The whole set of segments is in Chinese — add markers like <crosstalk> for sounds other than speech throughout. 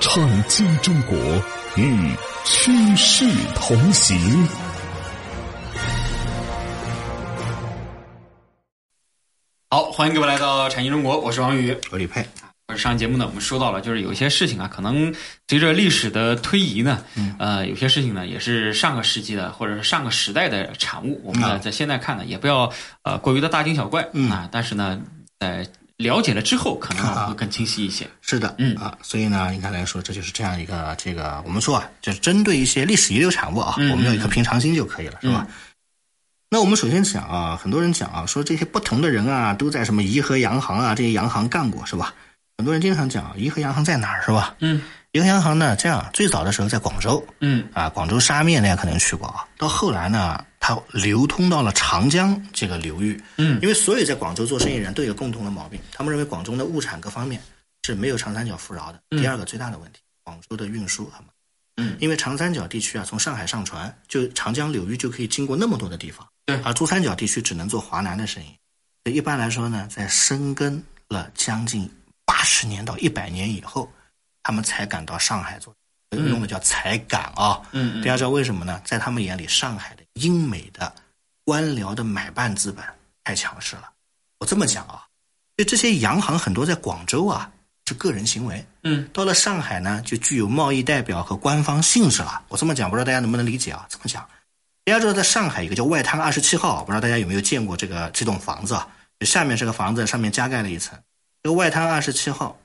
创新中国与趋势同行。好，欢迎各位来到产业中国，我是王宇，我李佩。上节目呢，我们说到了，就是有些事情啊，可能随着历史的推移呢，呃，有些事情呢，也是上个世纪的或者是上个时代的产物。我们呢，在现在看呢，也不要呃过于的大惊小怪啊。但是呢，在了解了之后，可能会更清晰一些。是的，嗯啊，所以呢，应该来说，这就是这样一个这个，我们说啊，就是针对一些历史遗留产物啊，我们有一颗平常心就可以了，是吧？那我们首先讲啊，很多人讲啊，说这些不同的人啊，都在什么颐和洋行啊这些洋行干过，是吧？很多人经常讲颐和洋行在哪儿，是吧？嗯，颐和洋行呢，这样最早的时候在广州，嗯啊，广州沙面大家可能去过啊，到后来呢。它流通到了长江这个流域，嗯，因为所有在广州做生意人都有共同的毛病，他们认为广州的物产各方面是没有长三角富饶的。第二个最大的问题，广州的运输很慢，嗯，因为长三角地区啊，从上海上船就长江流域就可以经过那么多的地方，对，而珠三角地区只能做华南的生意。所以一般来说呢，在深耕了将近八十年到一百年以后，他们才敢到上海做，用的叫才敢啊，嗯，大家知道为什么呢？在他们眼里，上海的。英美的官僚的买办资本太强势了。我这么讲啊，就这些洋行很多在广州啊是个人行为，嗯，到了上海呢就具有贸易代表和官方性质了。我这么讲，不知道大家能不能理解啊？这么讲，大家知道在上海一个叫外滩二十七号，不知道大家有没有见过这个这栋房子啊？下面这个房子上面加盖了一层，这个外滩二十七号，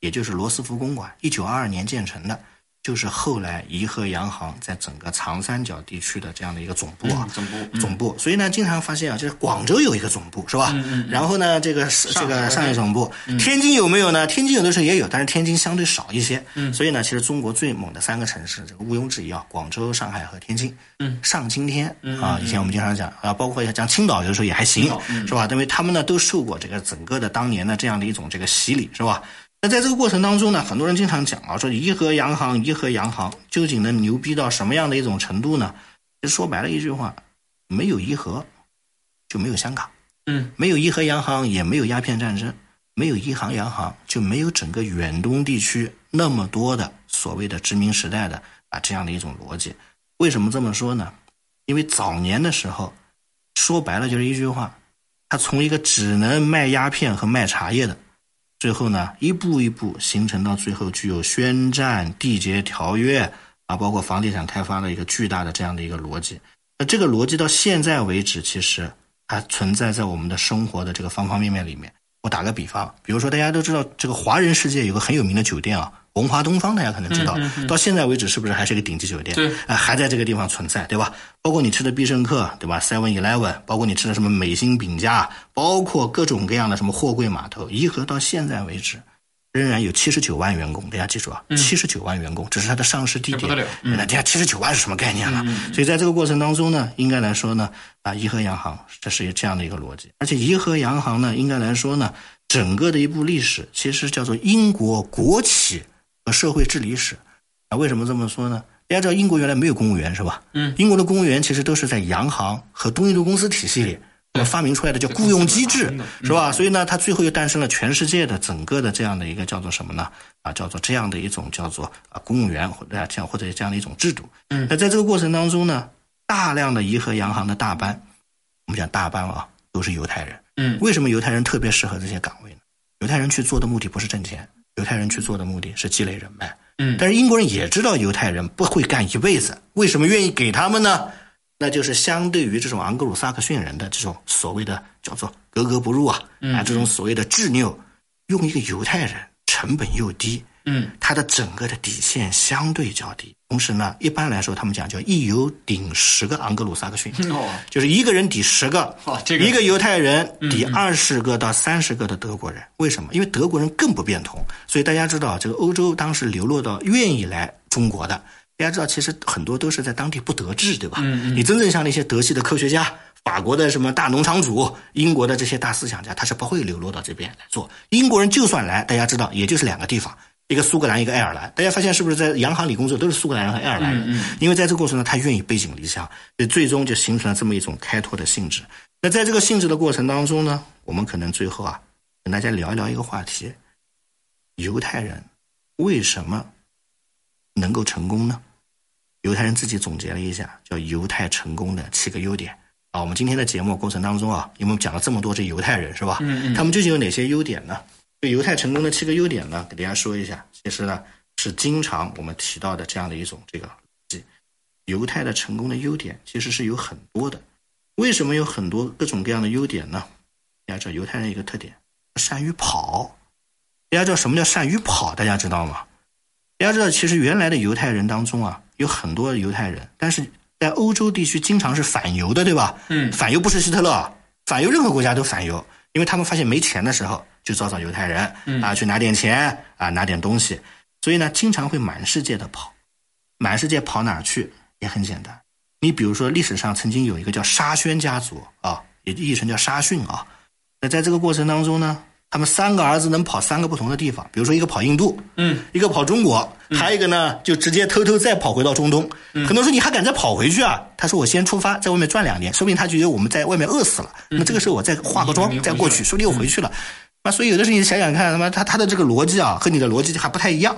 也就是罗斯福公馆，一九二二年建成的。就是后来颐和洋行在整个长三角地区的这样的一个总部啊，总部总部。所以呢，经常发现啊，就是广州有一个总部是吧？然后呢，这个这个上海总部，天津有没有呢？天津有的时候也有，但是天津相对少一些。所以呢，其实中国最猛的三个城市，这个毋庸置疑啊，广州、上海和天津。嗯，上青天啊，以前我们经常讲啊，包括讲青岛，有的时候也还行，是吧？因为他们呢都受过这个整个的当年的这样的一种这个洗礼，是吧？那在这个过程当中呢，很多人经常讲啊，说颐和洋行，颐和洋行究竟能牛逼到什么样的一种程度呢？就说白了一句话，没有颐和，就没有香港，嗯，没有颐和洋行，也没有鸦片战争，没有颐和洋行，就没有整个远东地区那么多的所谓的殖民时代的啊这样的一种逻辑。为什么这么说呢？因为早年的时候，说白了就是一句话，他从一个只能卖鸦片和卖茶叶的。最后呢，一步一步形成到最后具有宣战、缔结条约啊，包括房地产开发的一个巨大的这样的一个逻辑。那这个逻辑到现在为止，其实还存在在我们的生活的这个方方面面里面。我打个比方，比如说大家都知道这个华人世界有个很有名的酒店啊。文华东方，大家可能知道，到现在为止是不是还是一个顶级酒店？对，啊，还在这个地方存在，对吧？包括你吃的必胜客，对吧？Seven Eleven，包括你吃的什么美心饼家，包括各种各样的什么货柜码头，颐和到现在为止，仍然有七十九万员工。大家记住啊，七十九万员工，这是它的上市地点。那大家七十九万是什么概念了？所以在这个过程当中呢，应该来说呢，啊，颐和洋行这是这样的一个逻辑，而且颐和洋行呢，应该来说呢，整个的一部历史其实叫做英国国企。和社会治理史，啊，为什么这么说呢？大家知道英国原来没有公务员是吧？嗯，英国的公务员其实都是在洋行和东印度公司体系里发明出来的，叫雇佣机制，是吧？所以呢，它最后又诞生了全世界的整个的这样的一个叫做什么呢？啊，叫做这样的一种叫做啊公务员或者这样或者这样的一种制度。嗯，那在这个过程当中呢，大量的颐和洋行的大班，我们讲大班啊，都是犹太人。嗯，为什么犹太人特别适合这些岗位呢？犹太人去做的目的不是挣钱。犹太人去做的目的是积累人脉，嗯，但是英国人也知道犹太人不会干一辈子，为什么愿意给他们呢？那就是相对于这种昂格鲁萨克逊人的这种所谓的叫做格格不入啊，啊，这种所谓的执拗，用一个犹太人成本又低，嗯，它的整个的底线相对较低。同时呢，一般来说，他们讲叫一犹顶十个盎格鲁撒克逊，<laughs> 哦，就是一个人抵十个，哦这个一个犹太人抵二十个到三十个的德国人。为什么？因为德国人更不变通，所以大家知道，这个欧洲当时流落到愿意来中国的，大家知道，其实很多都是在当地不得志，对吧？你真正像那些德系的科学家。法国的什么大农场主，英国的这些大思想家，他是不会流落到这边来做。英国人就算来，大家知道，也就是两个地方，一个苏格兰，一个爱尔兰。大家发现是不是在洋行里工作都是苏格兰人和爱尔兰人？因为在这个过程中，他愿意背井离乡，所以最终就形成了这么一种开拓的性质。那在这个性质的过程当中呢，我们可能最后啊，跟大家聊一聊一个话题：犹太人为什么能够成功呢？犹太人自己总结了一下，叫犹太成功的七个优点。啊，我们今天的节目过程当中啊，因为我们讲了这么多这犹太人是吧？嗯嗯他们究竟有哪些优点呢？对犹太成功的七个优点呢，给大家说一下。其实呢，是经常我们提到的这样的一种这个犹太的成功的优点，其实是有很多的。为什么有很多各种各样的优点呢？大家知道犹太人一个特点，善于跑。大家知道什么叫善于跑？大家知道吗？大家知道，其实原来的犹太人当中啊，有很多犹太人，但是在欧洲地区经常是反犹的，对吧？嗯反犹不是希特勒，反犹任何国家都反犹，因为他们发现没钱的时候就找找犹太人、啊，去拿点钱啊，拿点东西，所以呢，经常会满世界的跑，满世界跑哪儿去也很简单。你比如说，历史上曾经有一个叫沙宣家族啊，也译成叫沙逊啊。那在这个过程当中呢，他们三个儿子能跑三个不同的地方，比如说一个跑印度，嗯，一个跑中国，还有一个呢就直接偷偷再跑回到中东。很多人说你还敢再跑回去啊？他说我先出发，在外面转两年，说不定他觉得我们在外面饿死了，那么这个时候我再化个妆你再过去，说不定又回去了。那所以有的时候你想想看，他妈他他的这个逻辑啊，和你的逻辑还不太一样，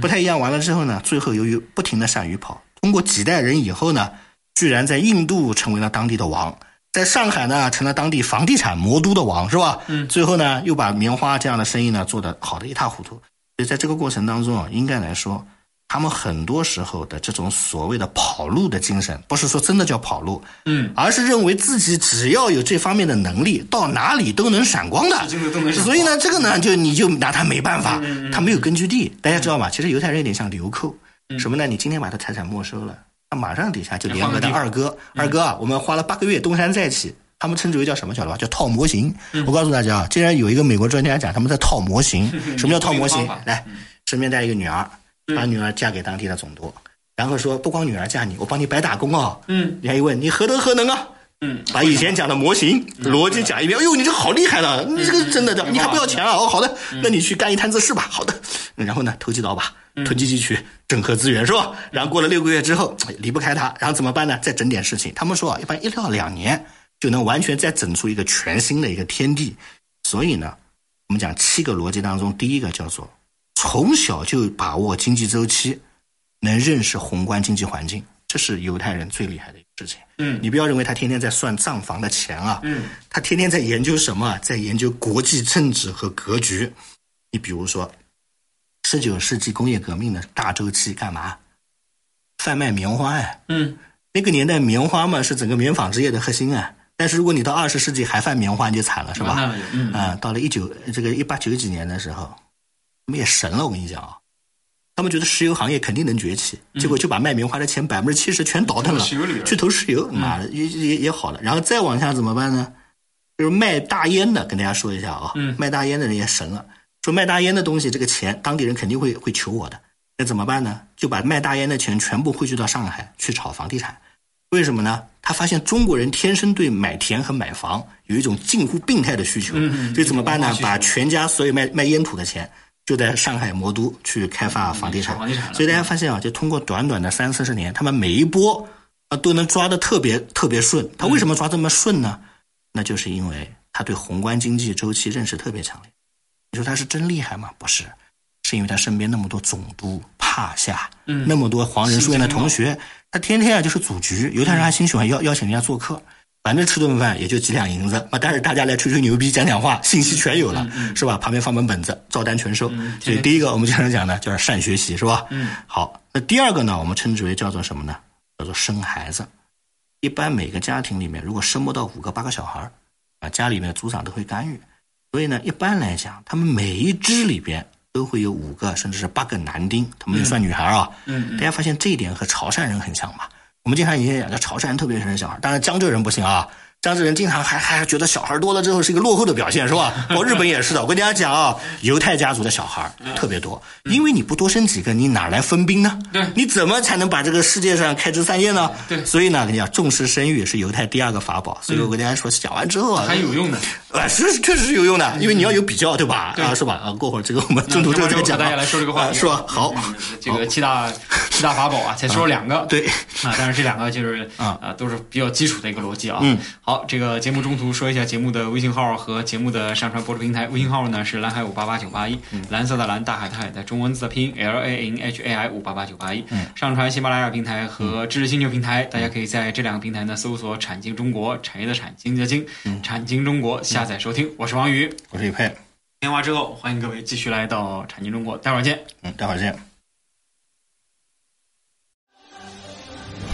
不太一样。完了之后呢，最后由于不停的善于跑，通过几代人以后呢，居然在印度成为了当地的王，在上海呢成了当地房地产魔都的王，是吧？嗯。最后呢，又把棉花这样的生意呢做得好的一塌糊涂。所以在这个过程当中啊，应该来说，他们很多时候的这种所谓的跑路的精神，不是说真的叫跑路，嗯，而是认为自己只要有这方面的能力，到哪里都能闪光的所以呢，这个呢，就你就拿他没办法，他没有根据地。大家知道吧？其实犹太人有点像流寇，什么呢？你今天把他财产没收了，他马上底下就联合他二哥，二哥啊，我们花了八个月东山再起。他们称之为叫什么？晓得吧？叫套模型。我告诉大家啊，竟然有一个美国专家讲他们在套模型。<laughs> 什么叫套模型？来，身边带一个女儿，把女儿嫁给当地的总督，然后说不光女儿嫁你，我帮你白打工啊。嗯，人家一问你何德何能啊？嗯，把以前讲的模型逻辑讲一遍。哎呦，你这好厉害了，你这个真的的，你还不要钱啊？哦，好的，那你去干一摊子事吧。好的，然后呢，投机倒把，囤积进去，整合资源是吧？然后过了六个月之后，哎离不开他，然后怎么办呢？再整点事情。他们说啊，一般一到两年就能完全再整出一个全新的一个天地。所以呢，我们讲七个逻辑当中，第一个叫做从小就把握经济周期，能认识宏观经济环境，这是犹太人最厉害的一个事情。嗯你不要认为他天天在算账房的钱啊，嗯，他天天在研究什么啊？在研究国际政治和格局。你比如说，十九世纪工业革命的大周期干嘛？贩卖棉花呀、嗯，那个年代棉花嘛是整个棉纺织业的核心啊。但是如果你到二十世纪还贩棉花，你就惨了，是吧？嗯啊、到了一九这个一八九几年的时候，他们也神了，我跟你讲啊，他们觉得石油行业肯定能崛起，结果就把卖棉花的钱百分之七十全倒腾了，去投石油，妈的也也也好了。然后再往下怎么办呢？就是卖大烟的，跟大家说一下啊，嗯卖大烟的人也神了，说卖大烟的东西这个钱当地人肯定会会求我的，那怎么办呢？就把卖大烟的钱全部汇聚到上海去炒房地产。为什么呢？他发现中国人天生对买田和买房有一种近乎病态的需求，所以怎么办呢把全家所有卖卖烟土的钱，就在上海魔都去开发房地产。炒房地产所以大家发现啊，就通过短短的三四十年，他们每一波啊都能抓得特别特别顺。他为什么抓这么顺呢？那就是因为他对宏观经济周期认识特别强烈。你说他是真厉害吗？不是，是因为他身边那么多总督、帕夏，嗯那么多黄仁书院的同学，他天天啊就是组局，犹太人还挺喜欢邀邀请人家做客。反正吃顿饭也就几两银子，啊，但是大家来吹吹牛逼、讲讲话，信息全有了，是吧？旁边放本本子，照单全收。所以第一个我们经常讲的就是善学习，是吧？嗯，好，那第二个呢，我们称之为叫做什么呢？叫做生孩子。一般每个家庭里面，如果生不到五个八个小孩儿啊，家里面的族长都会干预。所以呢，一般来讲，他们每一支里边都会有五个甚至是八个男丁，他们也算女孩啊。嗯大家发现这一点和潮汕人很像吧？我们经常以前讲，叫潮汕人特别生小孩，当然江浙人不行啊。江浙人经常还还觉得小孩多了之后是一个落后的表现，是吧？<laughs> 我日本也是的。我跟大家讲啊，犹太家族的小孩特别多，因为你不多生几个，你哪来分兵呢？对你怎么才能把这个世界上开枝散叶呢？对所以呢，跟你讲，重视生育是犹太第二个法宝。所以我跟大家说，讲完之后啊，还有用的。啊，是确实是有用的，因为你要有比较，对吧？啊，是吧？啊，过会儿这个我们中途之后再讲啊。大家来说这个话是吧？好，嗯这个七大七大法宝啊，才说了两个。对啊，但是这两个就是啊啊，都是比较基础的一个逻辑啊。嗯，好，这个节目中途说一下节目的微信号和节目的上传播出平台。微信号呢是蓝海五八八九八一，蓝色的蓝，大海的海的中文字的拼音 L A N H A I 五八八九八一。嗯，上传喜马拉雅平台和知识星球平台，大家可以在这两个平台呢搜索“产经中国”，产业的产，经济的经，产经中国下载收听。我是王宇。我是宇佩，电话之后，欢迎各位继续来到产经中国，待会儿见。嗯，待会儿见。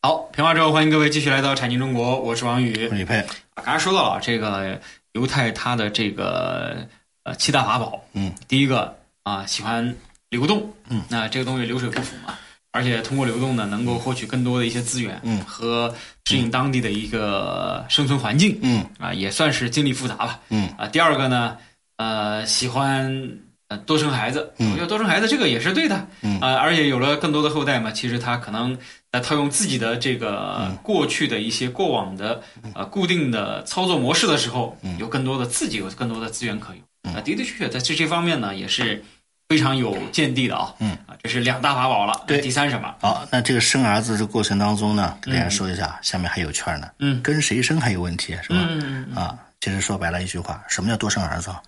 好，评完之后，欢迎各位继续来到产经中国，我是王宇。我。是宇佩，刚才说到了这个犹太它的这个呃七大法宝，嗯，第一个啊喜欢流动，嗯，那这个东西流水不腐嘛，而且通过流动呢，能够获取更多的一些资源，嗯。和适应当地的一个生存环境，嗯。啊，也算是经历复杂吧，嗯。啊，第二个呢，呃，喜欢呃多生孩子，嗯。我觉得多生孩子这个也是对的，嗯。啊，而且有了更多的后代嘛，其实他可能呃套用自己的这个嗯。过去的一些过往的呃固定的操作模式的时候，嗯。有更多的自己有更多的资源可用，啊，的的确确在这些方面呢也是非常有见地的啊，嗯。啊，这是两大法宝了，对第三什么？好，那这个生儿子这过程当中呢，给大家说一下，下面还有券呢。嗯。跟谁生还有问题是吧？嗯啊，其实说白了一句话，什么叫多生儿子啊？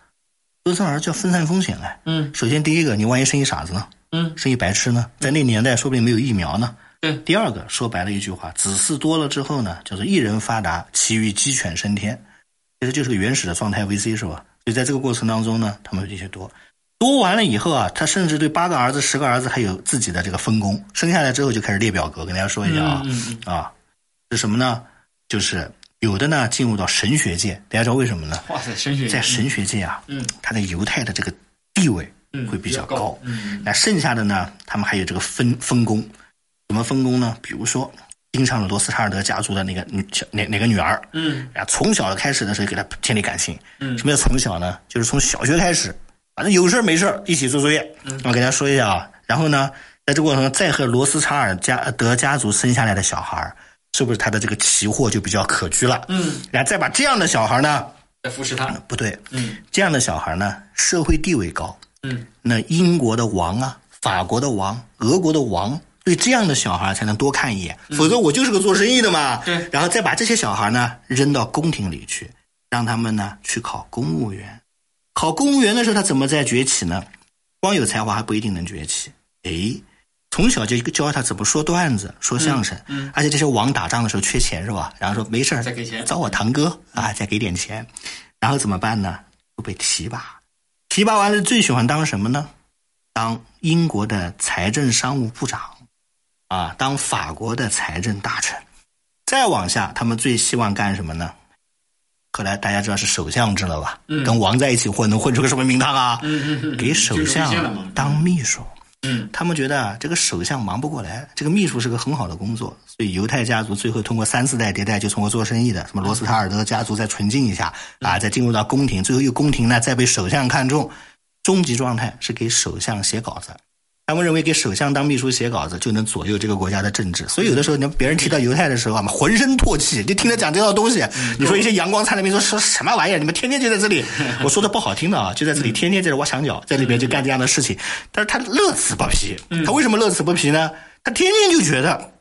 多生儿子叫分散风险哎。嗯首先第一个，你万一生一傻子呢？嗯生一白痴呢？在那年代说不定没有疫苗呢。对第二个，说白了一句话，子嗣多了之后呢，叫做一人发达，其余鸡犬升天，其实就是个原始的状态 VC 是吧？所以在这个过程当中呢，他们有这些多，多完了以后啊，他甚至对八个儿子、十个儿子还有自己的这个分工，生下来之后就开始列表格，跟大家说一下啊，嗯嗯啊，是什么呢？就是有的呢进入到神学界，大家知道为什么呢？哇塞，神学在神学界啊，嗯他在犹太的这个地位嗯会比较高高。嗯那剩下的呢，他们还有这个分分工，怎么分工呢？比如说，盯上了罗斯查尔德家族的那个女小哪哪个女儿，嗯啊，从小开始的时候给她建立感情。嗯什么叫从小呢？就是从小学开始，反正有事儿没事儿一起做作业。嗯我给大家说一下啊，然后呢，在这过程中再和罗斯查尔家德家族生下来的小孩儿，是不是他的这个奇货就比较可居了？嗯，然后再把这样的小孩呢，来扶持他，不对，嗯这样的小孩呢，社会地位高，嗯那英国的王啊，法国的王，俄国的王，对这样的小孩才能多看一眼，否则我就是个做生意的嘛。对然后再把这些小孩呢扔到宫廷里去，让他们呢去考公务员。考公务员的时候，他怎么在崛起呢？光有才华还不一定能崛起。诶，从小就教他怎么说段子、说相声，嗯而且这些王打仗的时候缺钱是吧？然后说没事儿再给钱找我堂哥啊，再给点钱，然后怎么办呢？就被提拔，提拔完了最喜欢当什么呢？当英国的财政商务部长，啊，当法国的财政大臣，再往下，他们最希望干什么呢？后来大家知道是首相知道吧？嗯跟王在一起混，能混出个什么名堂啊？嗯嗯嗯，给首相当秘书。嗯他们觉得啊，这个首相忙不过来，这个秘书是个很好的工作，所以犹太家族最后通过三四代迭代就通过做生意的，什么罗斯塔尔德家族再纯净一下啊，再进入到宫廷，最后又宫廷呢再被首相看中，终极状态是给首相写稿子。他们认为给首相当秘书写稿子就能左右这个国家的政治，所以有的时候你别人提到犹太的时候啊，浑身唾弃，就听他讲这套东西。你说一些阳光灿烂民族说什么玩意儿？你们天天就在这里，<laughs> 我说的不好听的啊，就在这里天天在这挖墙脚，在里边就干这样的事情。但是他乐此不疲，他为什么乐此不疲呢？他天天就觉得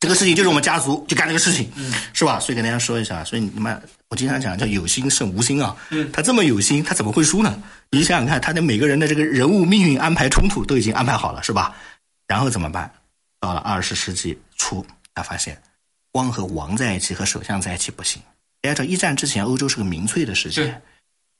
这个事情就是我们家族就干这个事情，是吧？所以跟大家说一下，所以你们我经常讲叫有心胜无心啊。嗯他这么有心，他怎么会输呢？你想想看，他的每个人的这个人物命运安排冲突都已经安排好了，是吧？然后怎么办？到了二十世纪初，他发现光和王在一起和首相在一起不行。大家知道，一战之前欧洲是个民粹的世界，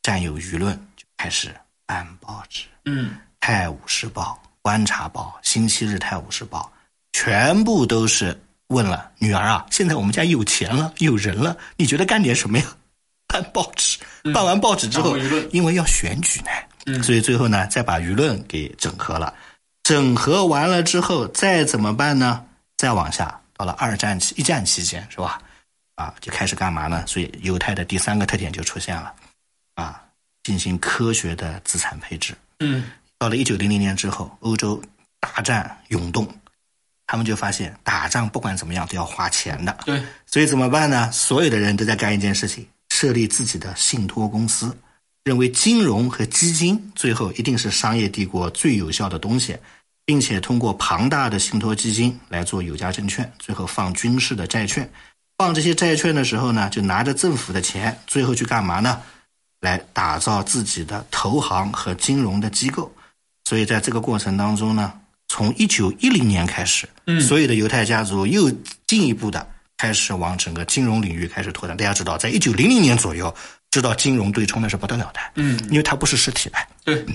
占有舆论就开始办报纸，嗯，《泰晤士报》《观察报》《星期日泰晤士报》，全部都是问了女儿啊，现在我们家有钱了，有人了，你觉得干点什么呀？<laughs> 办报纸，办完报纸之后因为要选举呢，所以最后呢，再把舆论给整合了。整合完了之后，再怎么办呢？再往下，到了二战期、一战期间，是吧？啊，就开始干嘛呢？所以犹太的第三个特点就出现了，啊，进行科学的资产配置。嗯，到了一九零零年之后，欧洲大战涌动，他们就发现打仗不管怎么样都要花钱的，对，所以怎么办呢？所有的人都在干一件事情，设立自己的信托公司，认为金融和基金最后一定是商业帝国最有效的东西，并且通过庞大的信托基金来做有价证券，最后放军事的债券。放这些债券的时候呢，就拿着政府的钱，最后去干嘛呢？来打造自己的投行和金融的机构。所以在这个过程当中呢，从一九一零年开始，所有的犹太家族又进一步的开始往整个金融领域开始拓展。大家知道，在一九零零年左右，知道金融对冲那是不得了的，嗯，因为它不是实体的，对，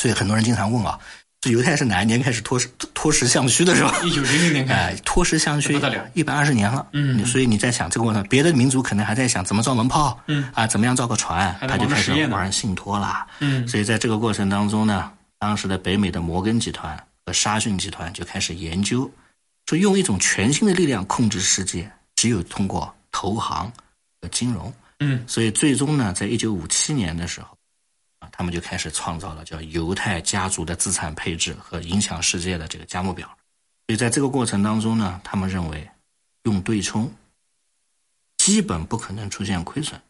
所以很多人经常问啊，这犹太是哪一年开始脱实脱实向虚的是吧？一九零零年开 <laughs> 脱实向虚不得了。一百二十年了。嗯。所以你在想这个问题，别的民族可能还在想怎么造门炮，嗯。啊，怎么样造个船，他就开始玩信托了。嗯。所以在这个过程当中呢，当时的北美的摩根集团和沙逊集团就开始研究，说用一种全新的力量控制世界，只有通过投行和金融。嗯，所以最终呢，在一九五七年的时候，啊，他们就开始创造了叫犹太家族的资产配置和影响世界的这个价目表。所以在这个过程当中呢，他们认为用对冲基本不可能出现亏损，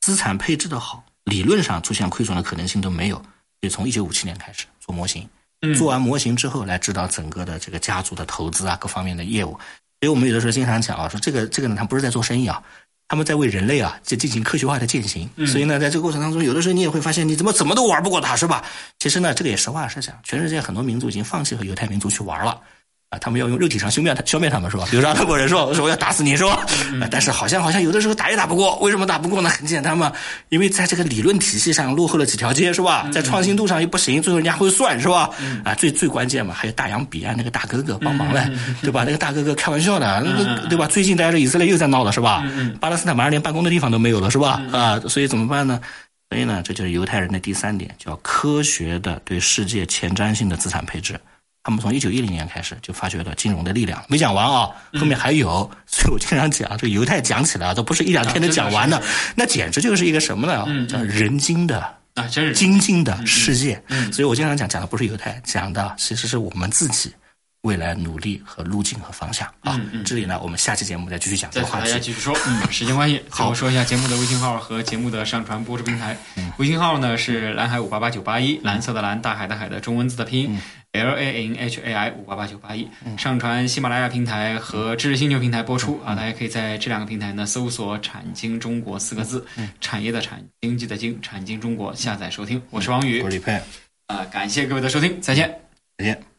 资产配置的好，理论上出现亏损的可能性都没有。所以从一九五七年开始做模型，嗯做完模型之后来指导整个的这个家族的投资啊各方面的业务。所以我们有的时候经常讲啊，说这个这个呢，他不是在做生意啊，他们在为人类啊在进行科学化的践行。所以呢，在这个过程当中，有的时候你也会发现，你怎么怎么都玩不过他，是吧？其实呢，这个也实话实讲，全世界很多民族已经放弃和犹太民族去玩了。啊，他们要用肉体上消灭他，消灭他们是吧？比如说阿拉伯人是吧？说我要打死你是吧？啊但是好像好像有的时候打也打不过，为什么打不过呢？很简单嘛，因为在这个理论体系上落后了几条街是吧？在创新度上又不行，最后人家会算是吧？啊，最最关键嘛，还有大洋彼岸那个大哥哥帮忙嘞，对吧？那个大哥哥开玩笑的，那个对吧？最近大家这以色列又在闹了是吧？巴勒斯坦马上连办公的地方都没有了是吧？啊，所以怎么办呢？所以呢，这就是犹太人的第三点，叫科学的对世界前瞻性的资产配置。他们从一九一零年开始就发掘了金融的力量，没讲完啊，后面还有，所以我经常讲，这个犹太讲起来啊，都不是一两天能讲完的，那简直就是一个什么呢？叫人精的啊，真是。精进的世界。所以我经常讲，讲的不是犹太，讲的其实是我们自己未来努力和路径和方向啊。这里呢，我们下期节目再继续讲这个话题。继续说，嗯，<laughs> 时间关系，好，我说一下节目的微信号和节目的上传播出平台。微信号呢是蓝海五八八九八一，蓝色的蓝，大海的海的中文字的拼音。L A N H A I 五八八九八一，上传喜马拉雅平台和知识星球平台播出啊，大家可以在这两个平台呢搜索“产经中国”四个字，产业的产，经济的经，产经中国下载收听。我是王宇我是李佩，啊，感谢各位的收听，再见。再见。